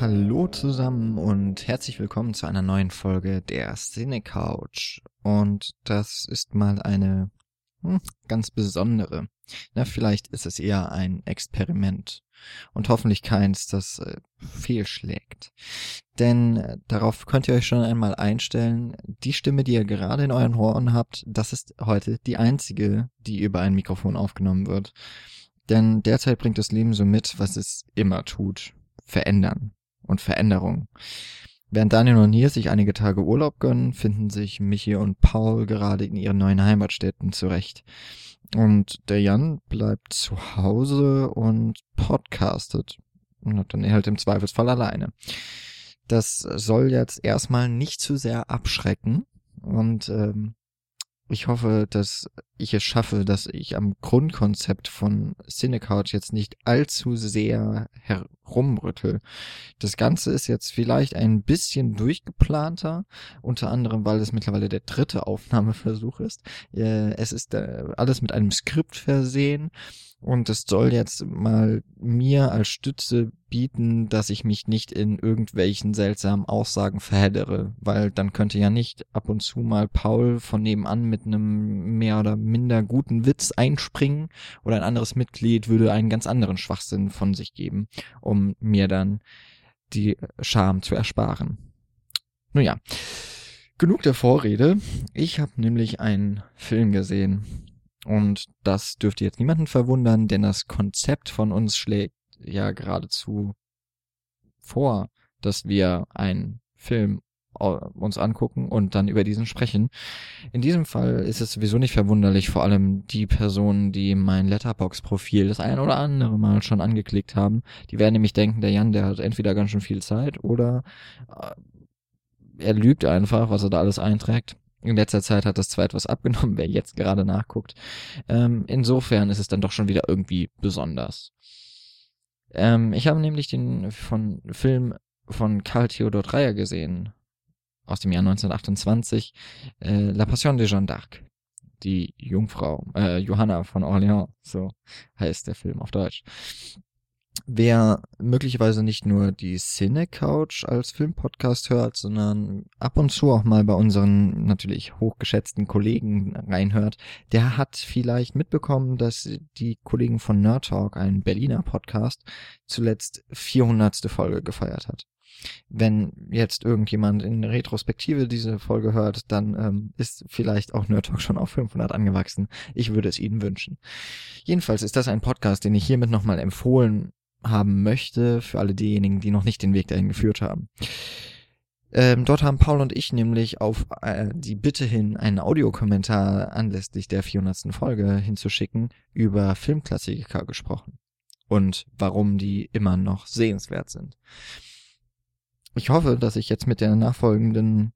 Hallo zusammen und herzlich willkommen zu einer neuen Folge der Cine Couch. Und das ist mal eine hm, ganz besondere. Na, vielleicht ist es eher ein Experiment und hoffentlich keins, das äh, fehlschlägt. Denn äh, darauf könnt ihr euch schon einmal einstellen, die Stimme, die ihr gerade in euren Ohren habt, das ist heute die einzige, die über ein Mikrofon aufgenommen wird. Denn derzeit bringt das Leben so mit, was es immer tut. Verändern und Veränderung. Während Daniel und Nils sich einige Tage Urlaub gönnen, finden sich Michi und Paul gerade in ihren neuen Heimatstädten zurecht. Und der Jan bleibt zu Hause und podcastet. Und dann halt im Zweifelsfall alleine. Das soll jetzt erstmal nicht zu sehr abschrecken. Und ähm, ich hoffe, dass ich es schaffe, dass ich am Grundkonzept von Cinecouch jetzt nicht allzu sehr herumrüttel. Das Ganze ist jetzt vielleicht ein bisschen durchgeplanter, unter anderem, weil es mittlerweile der dritte Aufnahmeversuch ist. Äh, es ist äh, alles mit einem Skript versehen und es soll jetzt mal mir als Stütze bieten, dass ich mich nicht in irgendwelchen seltsamen Aussagen verheddere, weil dann könnte ja nicht ab und zu mal Paul von nebenan mit einem mehr oder minder guten Witz einspringen oder ein anderes Mitglied würde einen ganz anderen Schwachsinn von sich geben, um mir dann die Scham zu ersparen. Nun ja, genug der Vorrede. Ich habe nämlich einen Film gesehen und das dürfte jetzt niemanden verwundern, denn das Konzept von uns schlägt ja geradezu vor, dass wir einen Film uns angucken und dann über diesen sprechen. In diesem Fall ist es sowieso nicht verwunderlich, vor allem die Personen, die mein Letterbox-Profil das ein oder andere Mal schon angeklickt haben, die werden nämlich denken, der Jan, der hat entweder ganz schön viel Zeit oder äh, er lügt einfach, was er da alles einträgt. In letzter Zeit hat das zwar etwas abgenommen, wer jetzt gerade nachguckt. Ähm, insofern ist es dann doch schon wieder irgendwie besonders. Ähm, ich habe nämlich den von Film von Karl Theodor Dreyer gesehen, aus dem Jahr 1928, äh, La Passion de Jeanne d'Arc. Die Jungfrau, äh, Johanna von Orléans, so heißt der Film auf Deutsch. Wer möglicherweise nicht nur die Cine Couch als Filmpodcast hört, sondern ab und zu auch mal bei unseren natürlich hochgeschätzten Kollegen reinhört, der hat vielleicht mitbekommen, dass die Kollegen von Nerd Talk, ein Berliner Podcast, zuletzt 400. Folge gefeiert hat. Wenn jetzt irgendjemand in Retrospektive diese Folge hört, dann ähm, ist vielleicht auch Nerd Talk schon auf 500 angewachsen. Ich würde es Ihnen wünschen. Jedenfalls ist das ein Podcast, den ich hiermit nochmal empfohlen haben möchte, für alle diejenigen, die noch nicht den Weg dahin geführt haben. Ähm, dort haben Paul und ich nämlich auf äh, die Bitte hin, einen Audiokommentar anlässlich der 400. Folge hinzuschicken, über Filmklassiker gesprochen. Und warum die immer noch sehenswert sind. Ich hoffe, dass ich jetzt mit der nachfolgenden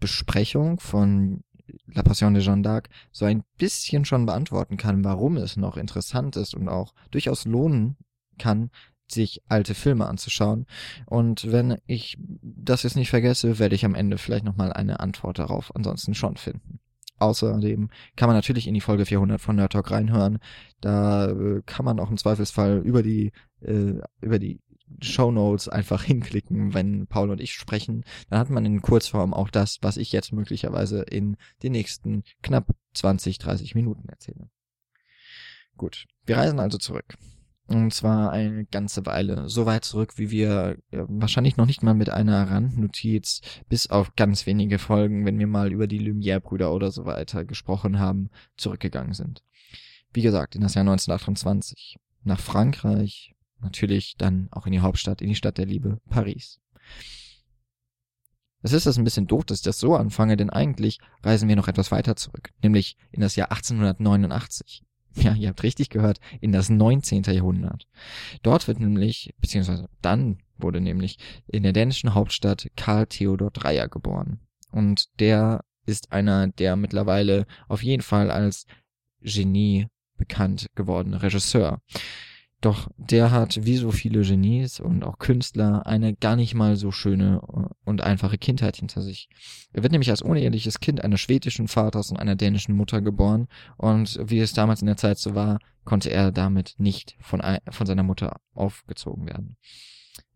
Besprechung von La Passion de Jeanne d'Arc so ein bisschen schon beantworten kann, warum es noch interessant ist und auch durchaus lohnen kann, sich alte Filme anzuschauen. Und wenn ich das jetzt nicht vergesse, werde ich am Ende vielleicht nochmal eine Antwort darauf ansonsten schon finden. Außerdem kann man natürlich in die Folge 400 von Nerd Talk reinhören. Da äh, kann man auch im Zweifelsfall über die, äh, über die Show Notes einfach hinklicken, wenn Paul und ich sprechen. Dann hat man in Kurzform auch das, was ich jetzt möglicherweise in den nächsten knapp 20, 30 Minuten erzähle. Gut, wir reisen also zurück. Und zwar eine ganze Weile. So weit zurück, wie wir ja, wahrscheinlich noch nicht mal mit einer Randnotiz, bis auf ganz wenige Folgen, wenn wir mal über die Lumière-Brüder oder so weiter gesprochen haben, zurückgegangen sind. Wie gesagt, in das Jahr 1928. Nach Frankreich, natürlich dann auch in die Hauptstadt, in die Stadt der Liebe, Paris. Es ist das ein bisschen doof, dass ich das so anfange, denn eigentlich reisen wir noch etwas weiter zurück, nämlich in das Jahr 1889 ja, ihr habt richtig gehört, in das 19. Jahrhundert. Dort wird nämlich, beziehungsweise dann wurde nämlich in der dänischen Hauptstadt Karl Theodor Dreyer geboren. Und der ist einer der mittlerweile auf jeden Fall als Genie bekannt gewordene Regisseur. Doch der hat, wie so viele Genies und auch Künstler, eine gar nicht mal so schöne äh, und einfache Kindheit hinter sich. Er wird nämlich als uneheliches Kind eines schwedischen Vaters und einer dänischen Mutter geboren und wie es damals in der Zeit so war, konnte er damit nicht von, von seiner Mutter aufgezogen werden.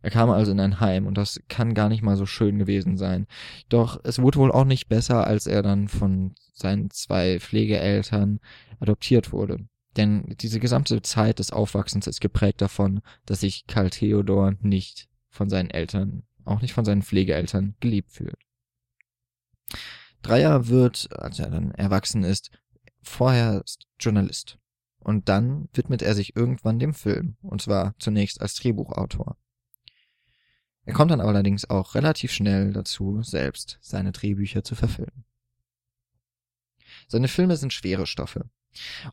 Er kam also in ein Heim und das kann gar nicht mal so schön gewesen sein. Doch es wurde wohl auch nicht besser, als er dann von seinen zwei Pflegeeltern adoptiert wurde. Denn diese gesamte Zeit des Aufwachsens ist geprägt davon, dass sich Karl Theodor nicht von seinen Eltern, auch nicht von seinen Pflegeeltern, geliebt fühlt. Dreier wird, als er dann erwachsen ist, vorher Journalist. Und dann widmet er sich irgendwann dem Film, und zwar zunächst als Drehbuchautor. Er kommt dann allerdings auch relativ schnell dazu, selbst seine Drehbücher zu verfilmen. Seine Filme sind schwere Stoffe.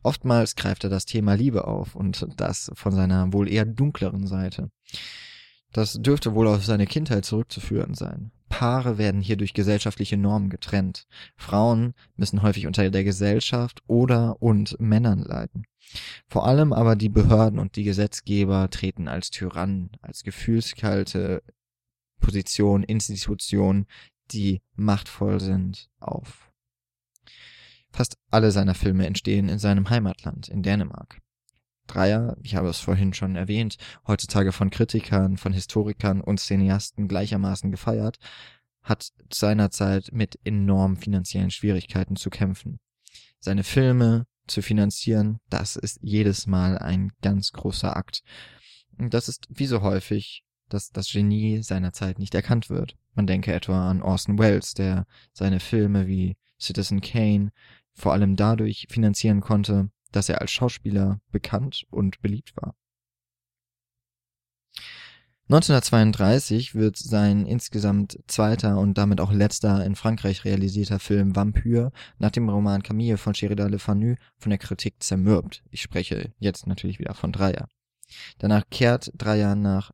Oftmals greift er das Thema Liebe auf und das von seiner wohl eher dunkleren Seite. Das dürfte wohl auf seine Kindheit zurückzuführen sein. Paare werden hier durch gesellschaftliche Normen getrennt. Frauen müssen häufig unter der Gesellschaft oder und Männern leiden. Vor allem aber die Behörden und die Gesetzgeber treten als Tyrannen, als gefühlskalte Positionen, Institutionen, die machtvoll sind, auf. Fast alle seiner Filme entstehen in seinem Heimatland, in Dänemark. Dreier, ich habe es vorhin schon erwähnt, heutzutage von Kritikern, von Historikern und Cineasten gleichermaßen gefeiert, hat seinerzeit mit enormen finanziellen Schwierigkeiten zu kämpfen. Seine Filme zu finanzieren, das ist jedes Mal ein ganz großer Akt. Und das ist wie so häufig dass das Genie seiner Zeit nicht erkannt wird. Man denke etwa an Orson Welles, der seine Filme wie Citizen Kane vor allem dadurch finanzieren konnte, dass er als Schauspieler bekannt und beliebt war. 1932 wird sein insgesamt zweiter und damit auch letzter in Frankreich realisierter Film Vampyr nach dem Roman Camille von Sheridan Le Fanu von der Kritik zermürbt. Ich spreche jetzt natürlich wieder von Dreier. Danach kehrt drei Jahre nach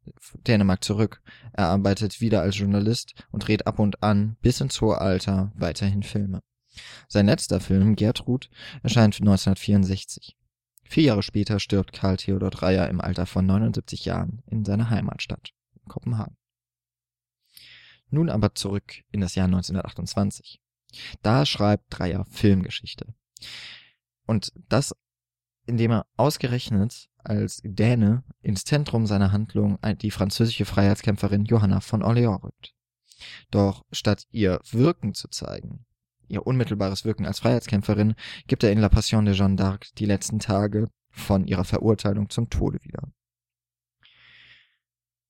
Dänemark zurück. Er arbeitet wieder als Journalist und dreht ab und an bis ins hohe Alter weiterhin Filme. Sein letzter Film, Gertrud, erscheint 1964. Vier Jahre später stirbt Karl Theodor Dreyer im Alter von 79 Jahren in seiner Heimatstadt, Kopenhagen. Nun aber zurück in das Jahr 1928. Da schreibt Dreyer Filmgeschichte. Und das, indem er ausgerechnet als Däne ins Zentrum seiner Handlung die französische Freiheitskämpferin Johanna von Orléans rückt. Doch statt ihr Wirken zu zeigen, ihr unmittelbares Wirken als Freiheitskämpferin, gibt er in La Passion de Jeanne d'Arc die letzten Tage von ihrer Verurteilung zum Tode wieder.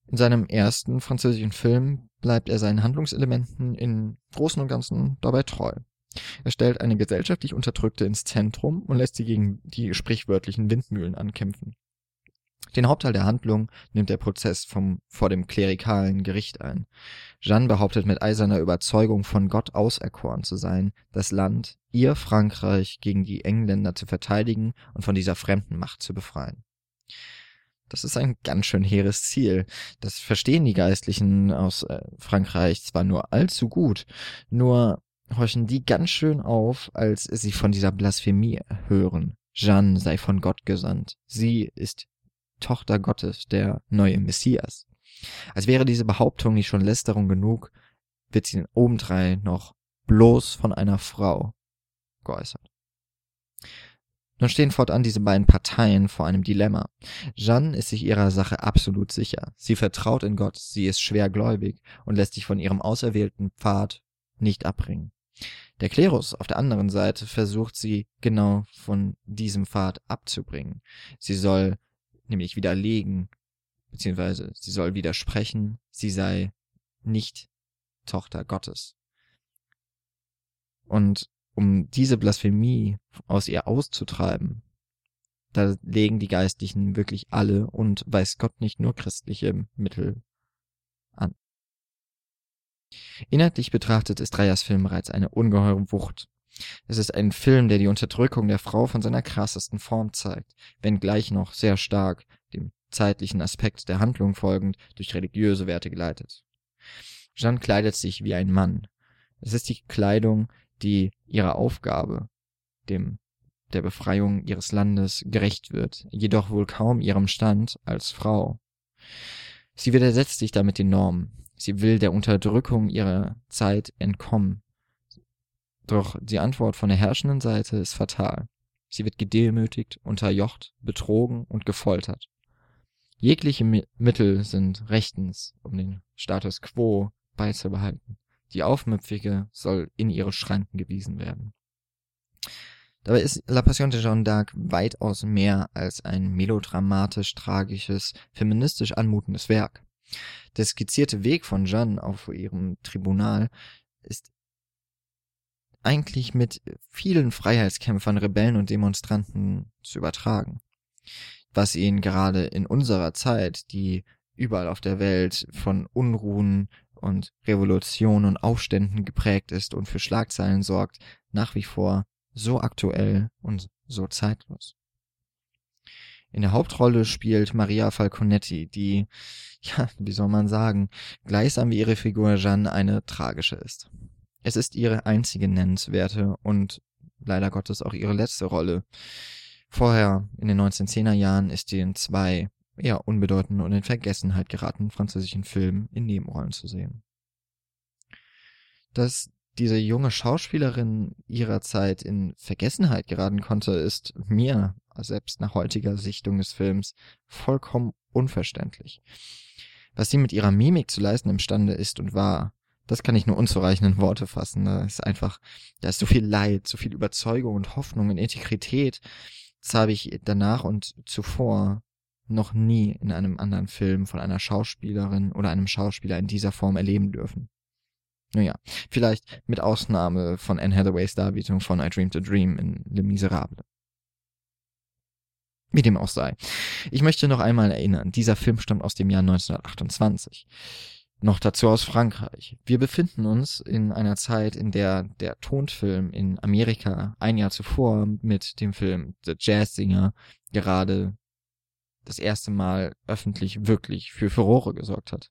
In seinem ersten französischen Film bleibt er seinen Handlungselementen im Großen und Ganzen dabei treu. Er stellt eine gesellschaftlich Unterdrückte ins Zentrum und lässt sie gegen die sprichwörtlichen Windmühlen ankämpfen. Den Hauptteil der Handlung nimmt der Prozess vom, vor dem klerikalen Gericht ein. Jeanne behauptet mit eiserner Überzeugung von Gott auserkoren zu sein, das Land, ihr Frankreich, gegen die Engländer zu verteidigen und von dieser fremden Macht zu befreien. Das ist ein ganz schön hehres Ziel. Das verstehen die Geistlichen aus äh, Frankreich zwar nur allzu gut, nur horchen die ganz schön auf, als sie von dieser Blasphemie hören. Jeanne sei von Gott gesandt. Sie ist Tochter Gottes, der neue Messias. Als wäre diese Behauptung nicht schon Lästerung genug, wird sie obendrein noch bloß von einer Frau geäußert. Nun stehen fortan diese beiden Parteien vor einem Dilemma. Jeanne ist sich ihrer Sache absolut sicher. Sie vertraut in Gott, sie ist schwergläubig und lässt sich von ihrem auserwählten Pfad nicht abbringen. Der Klerus auf der anderen Seite versucht sie genau von diesem Pfad abzubringen. Sie soll nämlich widerlegen, beziehungsweise sie soll widersprechen, sie sei nicht Tochter Gottes. Und um diese Blasphemie aus ihr auszutreiben, da legen die Geistlichen wirklich alle und weiß Gott nicht nur christliche Mittel an. Inhaltlich betrachtet ist Dreyers Film bereits eine ungeheure Wucht. Es ist ein Film, der die Unterdrückung der Frau von seiner krassesten Form zeigt, wenngleich noch sehr stark dem zeitlichen Aspekt der Handlung folgend durch religiöse Werte geleitet. Jeanne kleidet sich wie ein Mann. Es ist die Kleidung, die ihrer Aufgabe, dem der Befreiung ihres Landes gerecht wird, jedoch wohl kaum ihrem Stand als Frau. Sie widersetzt sich damit den Normen. Sie will der Unterdrückung ihrer Zeit entkommen. Doch die Antwort von der herrschenden Seite ist fatal. Sie wird gedemütigt, unterjocht, betrogen und gefoltert. Jegliche Mi Mittel sind rechtens, um den Status quo beizubehalten. Die Aufmüpfige soll in ihre Schranken gewiesen werden. Dabei ist La Passion de Jeanne d'Arc weitaus mehr als ein melodramatisch tragisches, feministisch anmutendes Werk. Der skizzierte Weg von Jeanne auf ihrem Tribunal ist eigentlich mit vielen Freiheitskämpfern, Rebellen und Demonstranten zu übertragen. Was ihn gerade in unserer Zeit, die überall auf der Welt von Unruhen und Revolutionen und Aufständen geprägt ist und für Schlagzeilen sorgt, nach wie vor so aktuell und so zeitlos. In der Hauptrolle spielt Maria Falconetti, die, ja, wie soll man sagen, gleichsam wie ihre Figur Jeanne eine tragische ist. Es ist ihre einzige nennenswerte und leider Gottes auch ihre letzte Rolle. Vorher, in den 1910er Jahren, ist sie in zwei eher unbedeutenden und in Vergessenheit geratenen französischen Filmen in Nebenrollen zu sehen. Dass diese junge Schauspielerin ihrer Zeit in Vergessenheit geraten konnte, ist mir, selbst nach heutiger Sichtung des Films, vollkommen unverständlich. Was sie mit ihrer Mimik zu leisten imstande ist und war, das kann ich nur unzureichenden Worte fassen. Da ist einfach, da ist so viel Leid, so viel Überzeugung und Hoffnung und Integrität. Das habe ich danach und zuvor noch nie in einem anderen Film von einer Schauspielerin oder einem Schauspieler in dieser Form erleben dürfen. Naja, vielleicht mit Ausnahme von Anne Hathaways Darbietung von I Dreamed a Dream in Le Miserable. Wie dem auch sei. Ich möchte noch einmal erinnern, dieser Film stammt aus dem Jahr 1928 noch dazu aus Frankreich. Wir befinden uns in einer Zeit, in der der Tonfilm in Amerika ein Jahr zuvor mit dem Film The Jazz Singer gerade das erste Mal öffentlich wirklich für Furore gesorgt hat.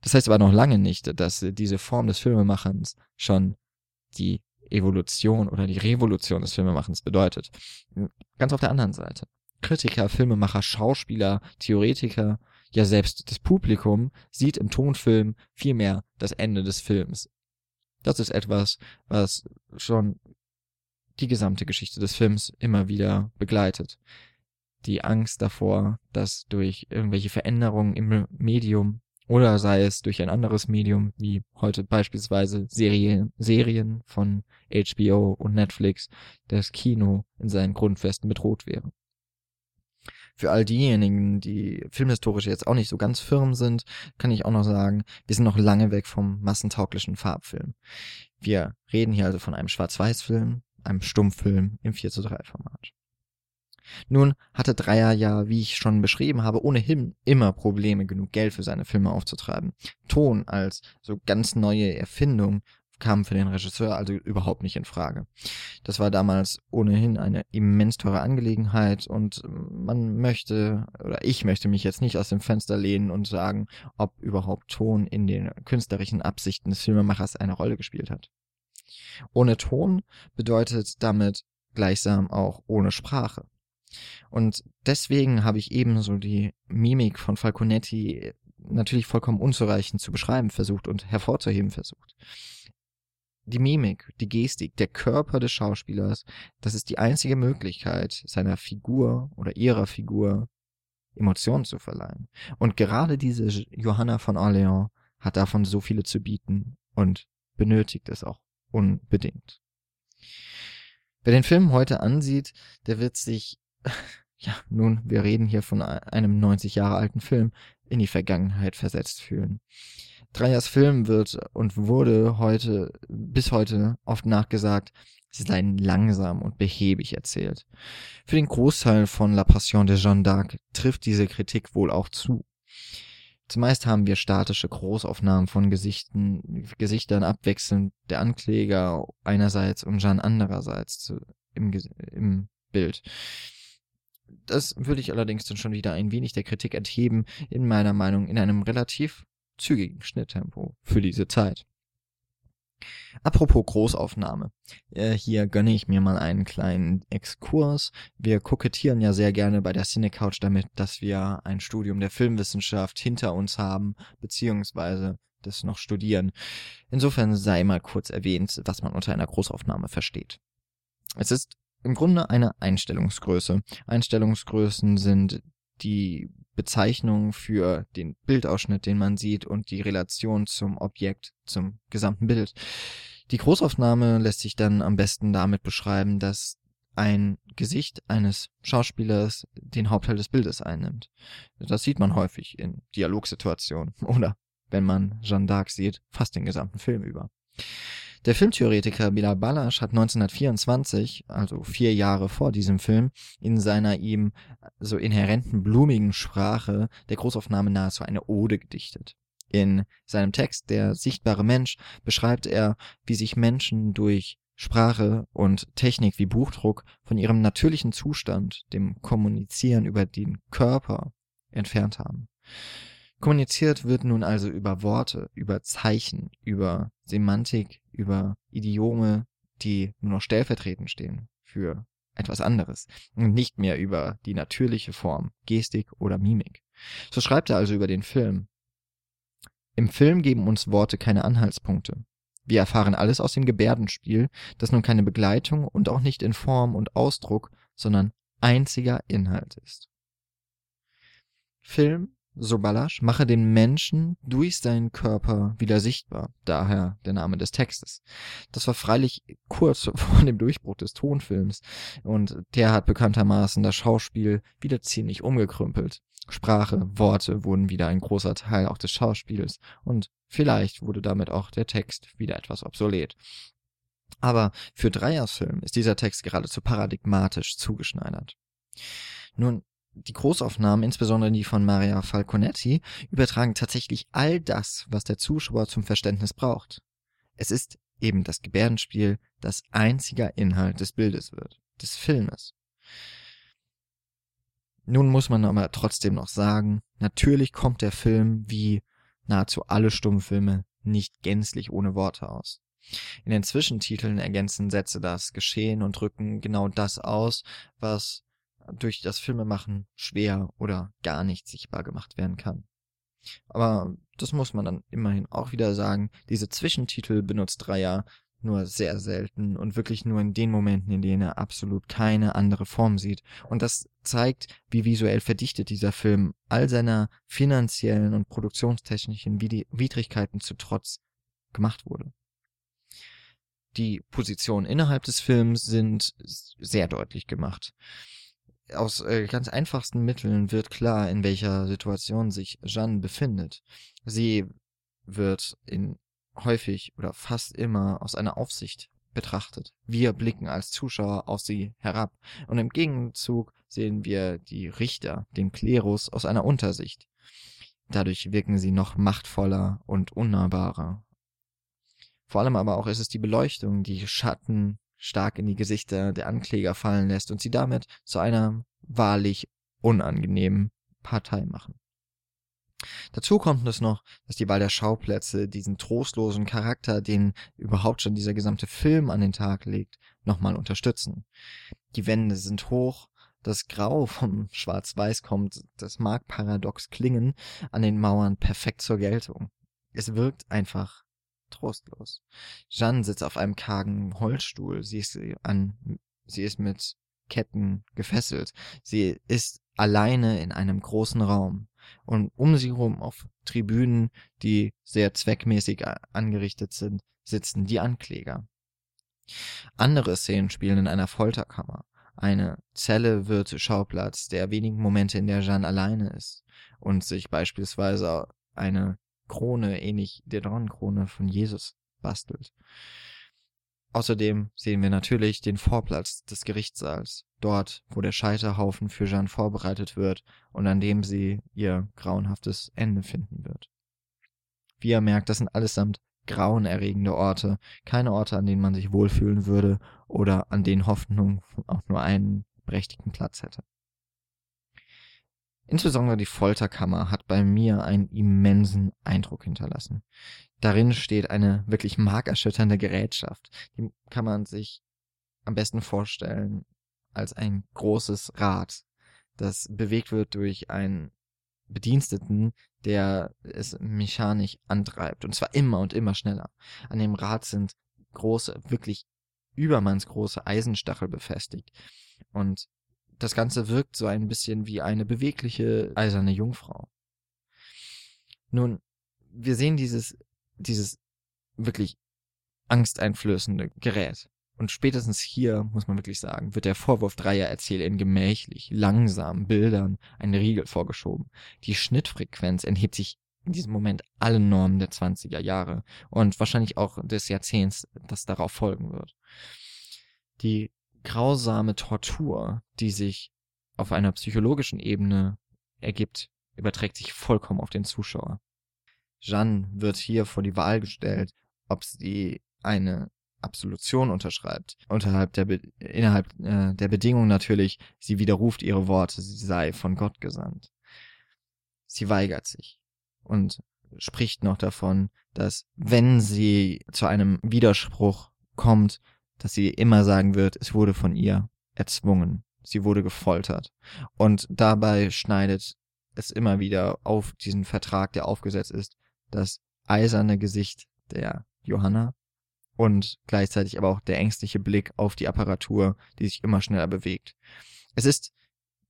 Das heißt aber noch lange nicht, dass diese Form des Filmemachens schon die Evolution oder die Revolution des Filmemachens bedeutet. Ganz auf der anderen Seite. Kritiker, Filmemacher, Schauspieler, Theoretiker ja selbst das Publikum sieht im Tonfilm vielmehr das Ende des Films. Das ist etwas, was schon die gesamte Geschichte des Films immer wieder begleitet. Die Angst davor, dass durch irgendwelche Veränderungen im Medium oder sei es durch ein anderes Medium, wie heute beispielsweise Serien, Serien von HBO und Netflix, das Kino in seinen Grundfesten bedroht wäre für all diejenigen, die filmhistorisch jetzt auch nicht so ganz firm sind, kann ich auch noch sagen, wir sind noch lange weg vom massentauglichen Farbfilm. Wir reden hier also von einem Schwarz-Weiß-Film, einem Stummfilm im 4 zu 3 Format. Nun hatte Dreier ja, wie ich schon beschrieben habe, ohnehin immer Probleme, genug Geld für seine Filme aufzutreiben. Ton als so ganz neue Erfindung kam für den Regisseur also überhaupt nicht in Frage. Das war damals ohnehin eine immens teure Angelegenheit und man möchte oder ich möchte mich jetzt nicht aus dem Fenster lehnen und sagen, ob überhaupt Ton in den künstlerischen Absichten des Filmemachers eine Rolle gespielt hat. Ohne Ton bedeutet damit gleichsam auch ohne Sprache. Und deswegen habe ich ebenso die Mimik von Falconetti natürlich vollkommen unzureichend zu beschreiben versucht und hervorzuheben versucht die Mimik, die Gestik, der Körper des Schauspielers, das ist die einzige Möglichkeit, seiner Figur oder ihrer Figur Emotionen zu verleihen. Und gerade diese Johanna von Orleans hat davon so viele zu bieten und benötigt es auch unbedingt. Wer den Film heute ansieht, der wird sich, ja, nun, wir reden hier von einem 90 Jahre alten Film, in die Vergangenheit versetzt fühlen. Dreyers Film wird und wurde heute, bis heute oft nachgesagt, sie seien langsam und behäbig erzählt. Für den Großteil von La Passion de Jeanne d'Arc trifft diese Kritik wohl auch zu. Zumeist haben wir statische Großaufnahmen von Gesichten, Gesichtern abwechselnd der Ankläger einerseits und Jeanne andererseits im, im Bild. Das würde ich allerdings dann schon wieder ein wenig der Kritik entheben, in meiner Meinung in einem relativ zügigen Schnitttempo für diese Zeit. Apropos Großaufnahme. Äh, hier gönne ich mir mal einen kleinen Exkurs. Wir kokettieren ja sehr gerne bei der Cinecouch damit, dass wir ein Studium der Filmwissenschaft hinter uns haben, beziehungsweise das noch studieren. Insofern sei mal kurz erwähnt, was man unter einer Großaufnahme versteht. Es ist im Grunde eine Einstellungsgröße. Einstellungsgrößen sind die Bezeichnung für den Bildausschnitt, den man sieht und die Relation zum Objekt, zum gesamten Bild. Die Großaufnahme lässt sich dann am besten damit beschreiben, dass ein Gesicht eines Schauspielers den Hauptteil des Bildes einnimmt. Das sieht man häufig in Dialogsituationen oder, wenn man Jeanne d'Arc sieht, fast den gesamten Film über. Der Filmtheoretiker Bilal Balasch hat 1924, also vier Jahre vor diesem Film, in seiner ihm so inhärenten blumigen Sprache der Großaufnahme nahezu eine Ode gedichtet. In seinem Text Der sichtbare Mensch beschreibt er, wie sich Menschen durch Sprache und Technik wie Buchdruck von ihrem natürlichen Zustand, dem Kommunizieren über den Körper, entfernt haben. Kommuniziert wird nun also über Worte, über Zeichen, über Semantik, über Idiome, die nur noch stellvertretend stehen für etwas anderes und nicht mehr über die natürliche Form, Gestik oder Mimik. So schreibt er also über den Film. Im Film geben uns Worte keine Anhaltspunkte. Wir erfahren alles aus dem Gebärdenspiel, das nun keine Begleitung und auch nicht in Form und Ausdruck, sondern einziger Inhalt ist. Film, so Balasch, mache den Menschen durch seinen Körper wieder sichtbar, daher der Name des Textes. Das war freilich kurz vor dem Durchbruch des Tonfilms und der hat bekanntermaßen das Schauspiel wieder ziemlich umgekrümpelt. Sprache, Worte wurden wieder ein großer Teil auch des Schauspiels und vielleicht wurde damit auch der Text wieder etwas obsolet. Aber für Dreyers Film ist dieser Text geradezu paradigmatisch zugeschneidert. Nun, die Großaufnahmen, insbesondere die von Maria Falconetti, übertragen tatsächlich all das, was der Zuschauer zum Verständnis braucht. Es ist eben das Gebärdenspiel, das einziger Inhalt des Bildes wird, des Filmes. Nun muss man aber trotzdem noch sagen, natürlich kommt der Film wie nahezu alle Stummfilme nicht gänzlich ohne Worte aus. In den Zwischentiteln ergänzen Sätze das Geschehen und drücken genau das aus, was durch das Filmemachen schwer oder gar nicht sichtbar gemacht werden kann. Aber das muss man dann immerhin auch wieder sagen, diese Zwischentitel benutzt Dreier nur sehr selten und wirklich nur in den Momenten, in denen er absolut keine andere Form sieht. Und das zeigt, wie visuell verdichtet dieser Film all seiner finanziellen und produktionstechnischen Widrigkeiten zu Trotz gemacht wurde. Die Positionen innerhalb des Films sind sehr deutlich gemacht. Aus äh, ganz einfachsten Mitteln wird klar, in welcher Situation sich Jeanne befindet. Sie wird in häufig oder fast immer aus einer Aufsicht betrachtet. Wir blicken als Zuschauer auf sie herab und im Gegenzug sehen wir die Richter, den Klerus, aus einer Untersicht. Dadurch wirken sie noch machtvoller und unnahbarer. Vor allem aber auch ist es die Beleuchtung, die Schatten stark in die Gesichter der Ankläger fallen lässt und sie damit zu einer wahrlich unangenehmen Partei machen. Dazu kommt es noch, dass die Wahl der Schauplätze diesen trostlosen Charakter, den überhaupt schon dieser gesamte Film an den Tag legt, nochmal unterstützen. Die Wände sind hoch, das Grau vom Schwarz-Weiß kommt, das mag paradox klingen, an den Mauern perfekt zur Geltung. Es wirkt einfach trostlos. Jeanne sitzt auf einem kargen Holzstuhl, sie ist an, sie ist mit Ketten gefesselt. Sie ist alleine in einem großen Raum und um sie herum auf Tribünen, die sehr zweckmäßig angerichtet sind, sitzen die Ankläger. Andere Szenen spielen in einer Folterkammer. Eine Zelle wird Schauplatz der wenigen Momente, in der Jeanne alleine ist und sich beispielsweise eine Krone ähnlich der Dornenkrone von Jesus bastelt. Außerdem sehen wir natürlich den Vorplatz des Gerichtssaals, dort, wo der Scheiterhaufen für Jeanne vorbereitet wird und an dem sie ihr grauenhaftes Ende finden wird. Wie er merkt, das sind allesamt grauenerregende Orte, keine Orte, an denen man sich wohlfühlen würde oder an denen Hoffnung auch nur einen prächtigen Platz hätte. Insbesondere die Folterkammer hat bei mir einen immensen Eindruck hinterlassen. Darin steht eine wirklich markerschütternde Gerätschaft. Die kann man sich am besten vorstellen als ein großes Rad, das bewegt wird durch einen Bediensteten, der es mechanisch antreibt. Und zwar immer und immer schneller. An dem Rad sind große, wirklich übermannsgroße Eisenstachel befestigt. Und das Ganze wirkt so ein bisschen wie eine bewegliche eiserne Jungfrau. Nun, wir sehen dieses, dieses wirklich angsteinflößende Gerät. Und spätestens hier, muss man wirklich sagen, wird der Vorwurf Dreier Erzählerin gemächlich, langsam Bildern einen Riegel vorgeschoben. Die Schnittfrequenz enthebt sich in diesem Moment allen Normen der 20er Jahre und wahrscheinlich auch des Jahrzehnts, das darauf folgen wird. Die grausame Tortur, die sich auf einer psychologischen Ebene ergibt, überträgt sich vollkommen auf den Zuschauer. Jeanne wird hier vor die Wahl gestellt, ob sie eine Absolution unterschreibt, unterhalb der Be innerhalb äh, der Bedingung natürlich, sie widerruft ihre Worte, sie sei von Gott gesandt. Sie weigert sich und spricht noch davon, dass wenn sie zu einem Widerspruch kommt, dass sie immer sagen wird, es wurde von ihr erzwungen, sie wurde gefoltert. Und dabei schneidet es immer wieder auf diesen Vertrag, der aufgesetzt ist, das eiserne Gesicht der Johanna und gleichzeitig aber auch der ängstliche Blick auf die Apparatur, die sich immer schneller bewegt. Es ist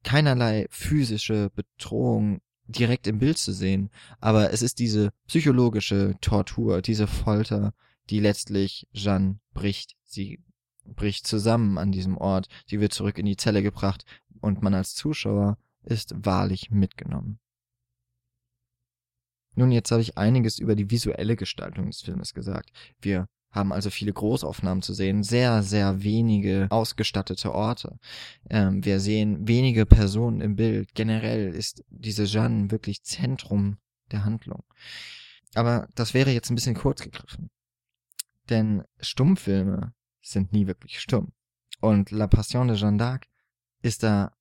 keinerlei physische Bedrohung direkt im Bild zu sehen, aber es ist diese psychologische Tortur, diese Folter, die letztlich Jeanne bricht. Sie bricht zusammen an diesem Ort, sie wird zurück in die Zelle gebracht und man als Zuschauer ist wahrlich mitgenommen. Nun, jetzt habe ich einiges über die visuelle Gestaltung des Filmes gesagt. Wir haben also viele Großaufnahmen zu sehen, sehr, sehr wenige ausgestattete Orte. Ähm, wir sehen wenige Personen im Bild. Generell ist diese Jeanne wirklich Zentrum der Handlung. Aber das wäre jetzt ein bisschen kurz gegriffen. Denn Stummfilme sind nie wirklich stumm. Und La Passion de Jeanne d'Arc ist da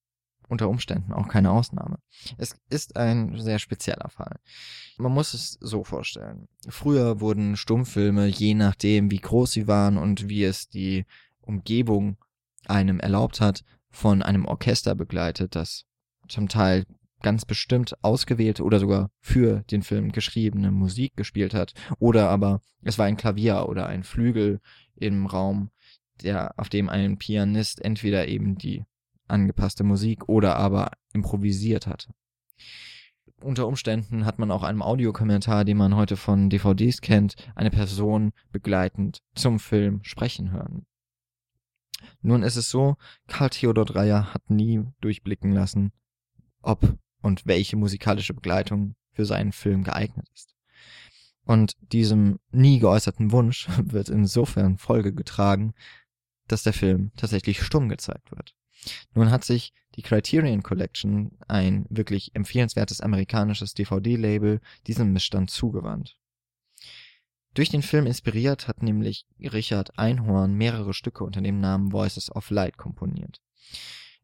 unter Umständen auch keine Ausnahme. Es ist ein sehr spezieller Fall. Man muss es so vorstellen. Früher wurden Stummfilme, je nachdem wie groß sie waren und wie es die Umgebung einem erlaubt hat, von einem Orchester begleitet, das zum Teil ganz bestimmt ausgewählte oder sogar für den Film geschriebene Musik gespielt hat. Oder aber es war ein Klavier oder ein Flügel im Raum, der, auf dem ein Pianist entweder eben die angepasste Musik oder aber improvisiert hatte. Unter Umständen hat man auch einem Audiokommentar, den man heute von DVDs kennt, eine Person begleitend zum Film sprechen hören. Nun ist es so, Karl Theodor Dreyer hat nie durchblicken lassen, ob und welche musikalische Begleitung für seinen Film geeignet ist. Und diesem nie geäußerten Wunsch wird insofern Folge getragen, dass der Film tatsächlich stumm gezeigt wird. Nun hat sich die Criterion Collection, ein wirklich empfehlenswertes amerikanisches DVD-Label, diesem Missstand zugewandt. Durch den Film inspiriert hat nämlich Richard Einhorn mehrere Stücke unter dem Namen Voices of Light komponiert.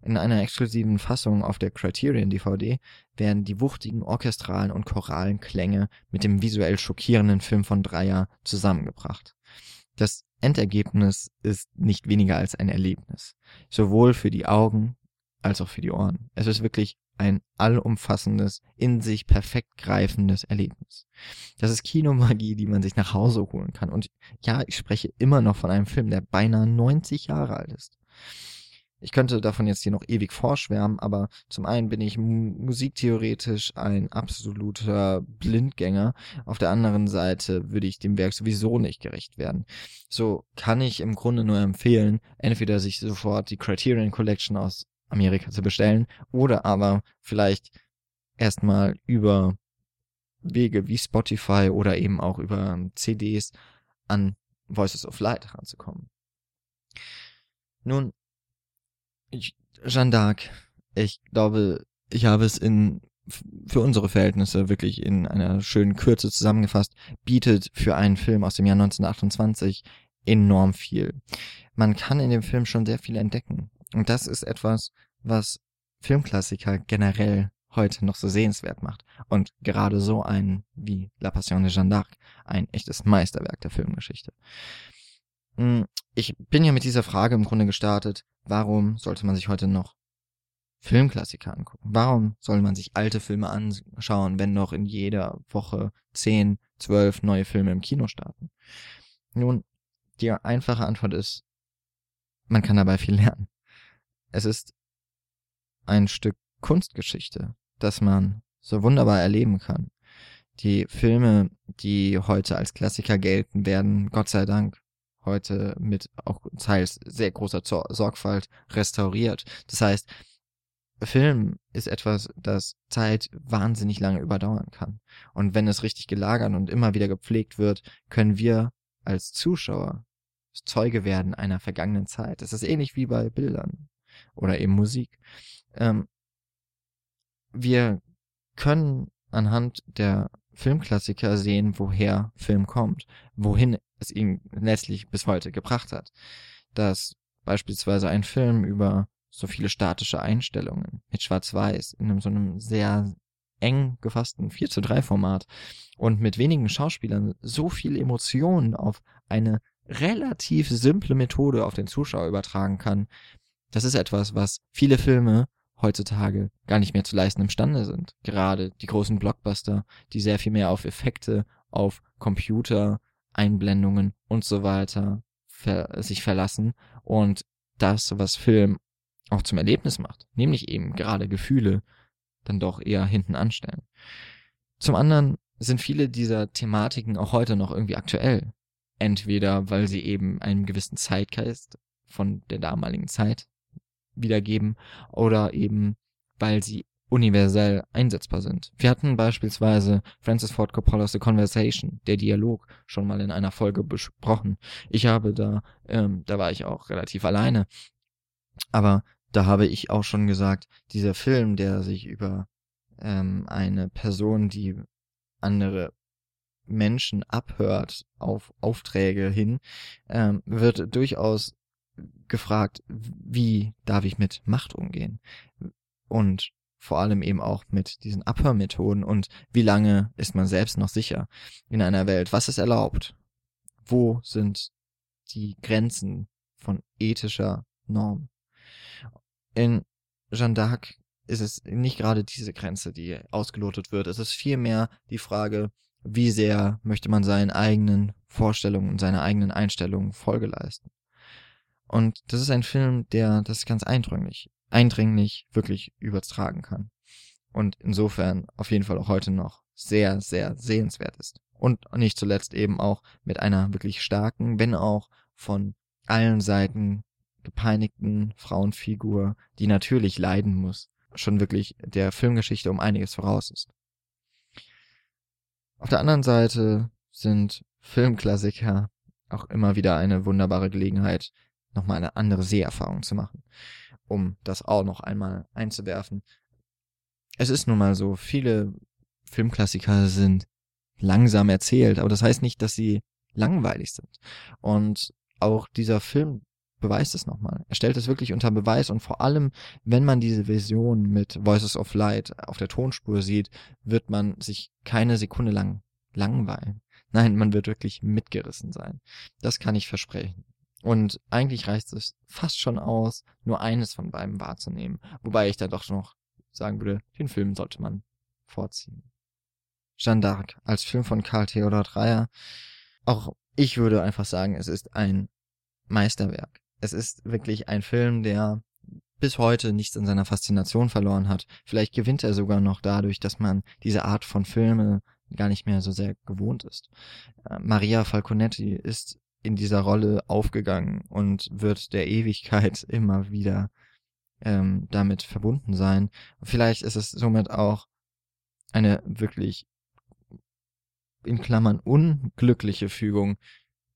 In einer exklusiven Fassung auf der Criterion DVD werden die wuchtigen orchestralen und choralen Klänge mit dem visuell schockierenden Film von Dreyer zusammengebracht. Das Endergebnis ist nicht weniger als ein Erlebnis. Sowohl für die Augen als auch für die Ohren. Es ist wirklich ein allumfassendes, in sich perfekt greifendes Erlebnis. Das ist Kinomagie, die man sich nach Hause holen kann. Und ja, ich spreche immer noch von einem Film, der beinahe 90 Jahre alt ist. Ich könnte davon jetzt hier noch ewig vorschwärmen, aber zum einen bin ich musiktheoretisch ein absoluter Blindgänger. Auf der anderen Seite würde ich dem Werk sowieso nicht gerecht werden. So kann ich im Grunde nur empfehlen, entweder sich sofort die Criterion Collection aus Amerika zu bestellen oder aber vielleicht erstmal über Wege wie Spotify oder eben auch über CDs an Voices of Light ranzukommen. Nun, Jeanne d'Arc, ich glaube, ich habe es in für unsere Verhältnisse wirklich in einer schönen Kürze zusammengefasst, bietet für einen Film aus dem Jahr 1928 enorm viel. Man kann in dem Film schon sehr viel entdecken. Und das ist etwas, was Filmklassiker generell heute noch so sehenswert macht. Und gerade so einen wie La Passion de Jeanne d'Arc, ein echtes Meisterwerk der Filmgeschichte. Hm, ich bin ja mit dieser Frage im Grunde gestartet, warum sollte man sich heute noch Filmklassiker angucken? Warum soll man sich alte Filme anschauen, wenn noch in jeder Woche zehn, zwölf neue Filme im Kino starten? Nun, die einfache Antwort ist, man kann dabei viel lernen. Es ist ein Stück Kunstgeschichte, das man so wunderbar erleben kann. Die Filme, die heute als Klassiker gelten, werden Gott sei Dank heute mit auch teils sehr großer Sorgfalt restauriert. Das heißt, Film ist etwas, das Zeit wahnsinnig lange überdauern kann. Und wenn es richtig gelagert und immer wieder gepflegt wird, können wir als Zuschauer Zeuge werden einer vergangenen Zeit. Das ist ähnlich wie bei Bildern oder eben Musik. Ähm, wir können anhand der Filmklassiker sehen, woher Film kommt, wohin es ihn letztlich bis heute gebracht hat. Dass beispielsweise ein Film über so viele statische Einstellungen mit Schwarz-Weiß in einem so einem sehr eng gefassten 4 zu 3 Format und mit wenigen Schauspielern so viel Emotionen auf eine relativ simple Methode auf den Zuschauer übertragen kann. Das ist etwas, was viele Filme heutzutage gar nicht mehr zu leisten imstande sind. Gerade die großen Blockbuster, die sehr viel mehr auf Effekte, auf Computer, Einblendungen und so weiter ver sich verlassen und das, was Film auch zum Erlebnis macht, nämlich eben gerade Gefühle, dann doch eher hinten anstellen. Zum anderen sind viele dieser Thematiken auch heute noch irgendwie aktuell. Entweder weil sie eben einen gewissen Zeitgeist von der damaligen Zeit wiedergeben oder eben weil sie universell einsetzbar sind. Wir hatten beispielsweise Francis Ford Coppola's The Conversation, der Dialog, schon mal in einer Folge besprochen. Ich habe da, ähm, da war ich auch relativ alleine, aber da habe ich auch schon gesagt, dieser Film, der sich über ähm, eine Person, die andere Menschen abhört auf Aufträge hin, ähm, wird durchaus gefragt, wie darf ich mit Macht umgehen? Und vor allem eben auch mit diesen Abhörmethoden und wie lange ist man selbst noch sicher in einer Welt? Was ist erlaubt? Wo sind die Grenzen von ethischer Norm? In Jeanne d'Arc ist es nicht gerade diese Grenze, die ausgelotet wird. Es ist vielmehr die Frage, wie sehr möchte man seinen eigenen Vorstellungen und seiner eigenen Einstellungen Folge leisten. Und das ist ein Film, der das ganz eindringlich, eindringlich wirklich übertragen kann. Und insofern auf jeden Fall auch heute noch sehr, sehr sehenswert ist. Und nicht zuletzt eben auch mit einer wirklich starken, wenn auch von allen Seiten gepeinigten Frauenfigur, die natürlich leiden muss, schon wirklich der Filmgeschichte um einiges voraus ist. Auf der anderen Seite sind Filmklassiker auch immer wieder eine wunderbare Gelegenheit, nochmal eine andere Seherfahrung zu machen, um das auch noch einmal einzuwerfen. Es ist nun mal so, viele Filmklassiker sind langsam erzählt, aber das heißt nicht, dass sie langweilig sind. Und auch dieser Film beweist es nochmal. Er stellt es wirklich unter Beweis und vor allem, wenn man diese Vision mit Voices of Light auf der Tonspur sieht, wird man sich keine Sekunde lang langweilen. Nein, man wird wirklich mitgerissen sein. Das kann ich versprechen. Und eigentlich reicht es fast schon aus, nur eines von beiden wahrzunehmen. Wobei ich da doch noch sagen würde, den Film sollte man vorziehen. Jeanne d'Arc als Film von Karl Theodor Dreyer. Auch ich würde einfach sagen, es ist ein Meisterwerk. Es ist wirklich ein Film, der bis heute nichts in seiner Faszination verloren hat. Vielleicht gewinnt er sogar noch dadurch, dass man diese Art von Filme gar nicht mehr so sehr gewohnt ist. Äh, Maria Falconetti ist in dieser Rolle aufgegangen und wird der Ewigkeit immer wieder ähm, damit verbunden sein. Vielleicht ist es somit auch eine wirklich in Klammern unglückliche Fügung,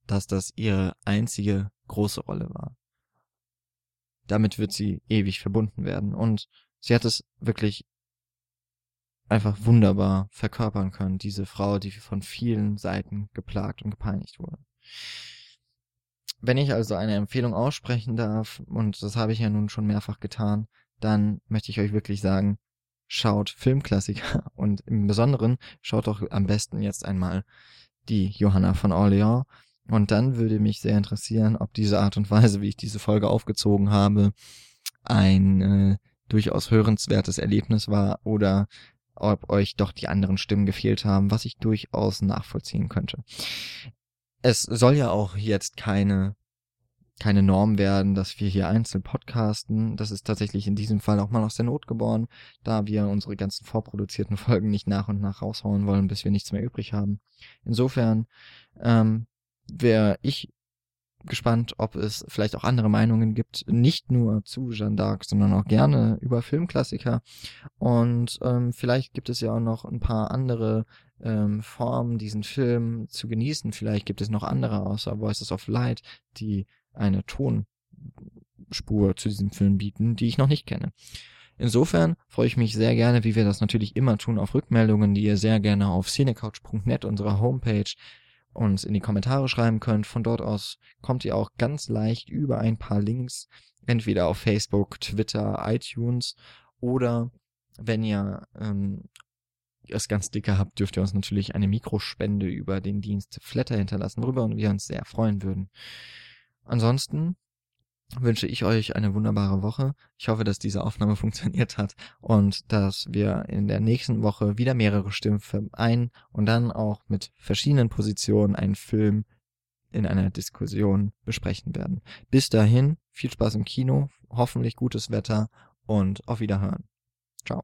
dass das ihre einzige große Rolle war. Damit wird sie ewig verbunden werden und sie hat es wirklich einfach wunderbar verkörpern können, diese Frau, die von vielen Seiten geplagt und gepeinigt wurde. Wenn ich also eine Empfehlung aussprechen darf, und das habe ich ja nun schon mehrfach getan, dann möchte ich euch wirklich sagen, schaut Filmklassiker und im Besonderen schaut doch am besten jetzt einmal die Johanna von Orleans. Und dann würde mich sehr interessieren, ob diese Art und Weise, wie ich diese Folge aufgezogen habe, ein äh, durchaus hörenswertes Erlebnis war oder ob euch doch die anderen Stimmen gefehlt haben, was ich durchaus nachvollziehen könnte. Es soll ja auch jetzt keine keine Norm werden, dass wir hier einzeln podcasten. Das ist tatsächlich in diesem Fall auch mal aus der Not geboren, da wir unsere ganzen vorproduzierten Folgen nicht nach und nach raushauen wollen, bis wir nichts mehr übrig haben. Insofern ähm, wäre ich gespannt, ob es vielleicht auch andere Meinungen gibt, nicht nur zu Jeanne d'Arc, sondern auch gerne über Filmklassiker. Und ähm, vielleicht gibt es ja auch noch ein paar andere ähm, Formen, diesen Film zu genießen. Vielleicht gibt es noch andere außer Voices of Light, die eine Tonspur zu diesem Film bieten, die ich noch nicht kenne. Insofern freue ich mich sehr gerne, wie wir das natürlich immer tun, auf Rückmeldungen, die ihr sehr gerne auf cinecouch.net, unserer Homepage, uns in die Kommentare schreiben könnt. Von dort aus kommt ihr auch ganz leicht über ein paar Links, entweder auf Facebook, Twitter, iTunes oder wenn ihr ähm, es ganz dicke habt, dürft ihr uns natürlich eine Mikrospende über den Dienst Flatter hinterlassen, worüber wir uns sehr freuen würden. Ansonsten wünsche ich euch eine wunderbare Woche. Ich hoffe, dass diese Aufnahme funktioniert hat und dass wir in der nächsten Woche wieder mehrere Stimmen ein und dann auch mit verschiedenen Positionen einen Film in einer Diskussion besprechen werden. Bis dahin, viel Spaß im Kino, hoffentlich gutes Wetter und auf Wiederhören. Ciao.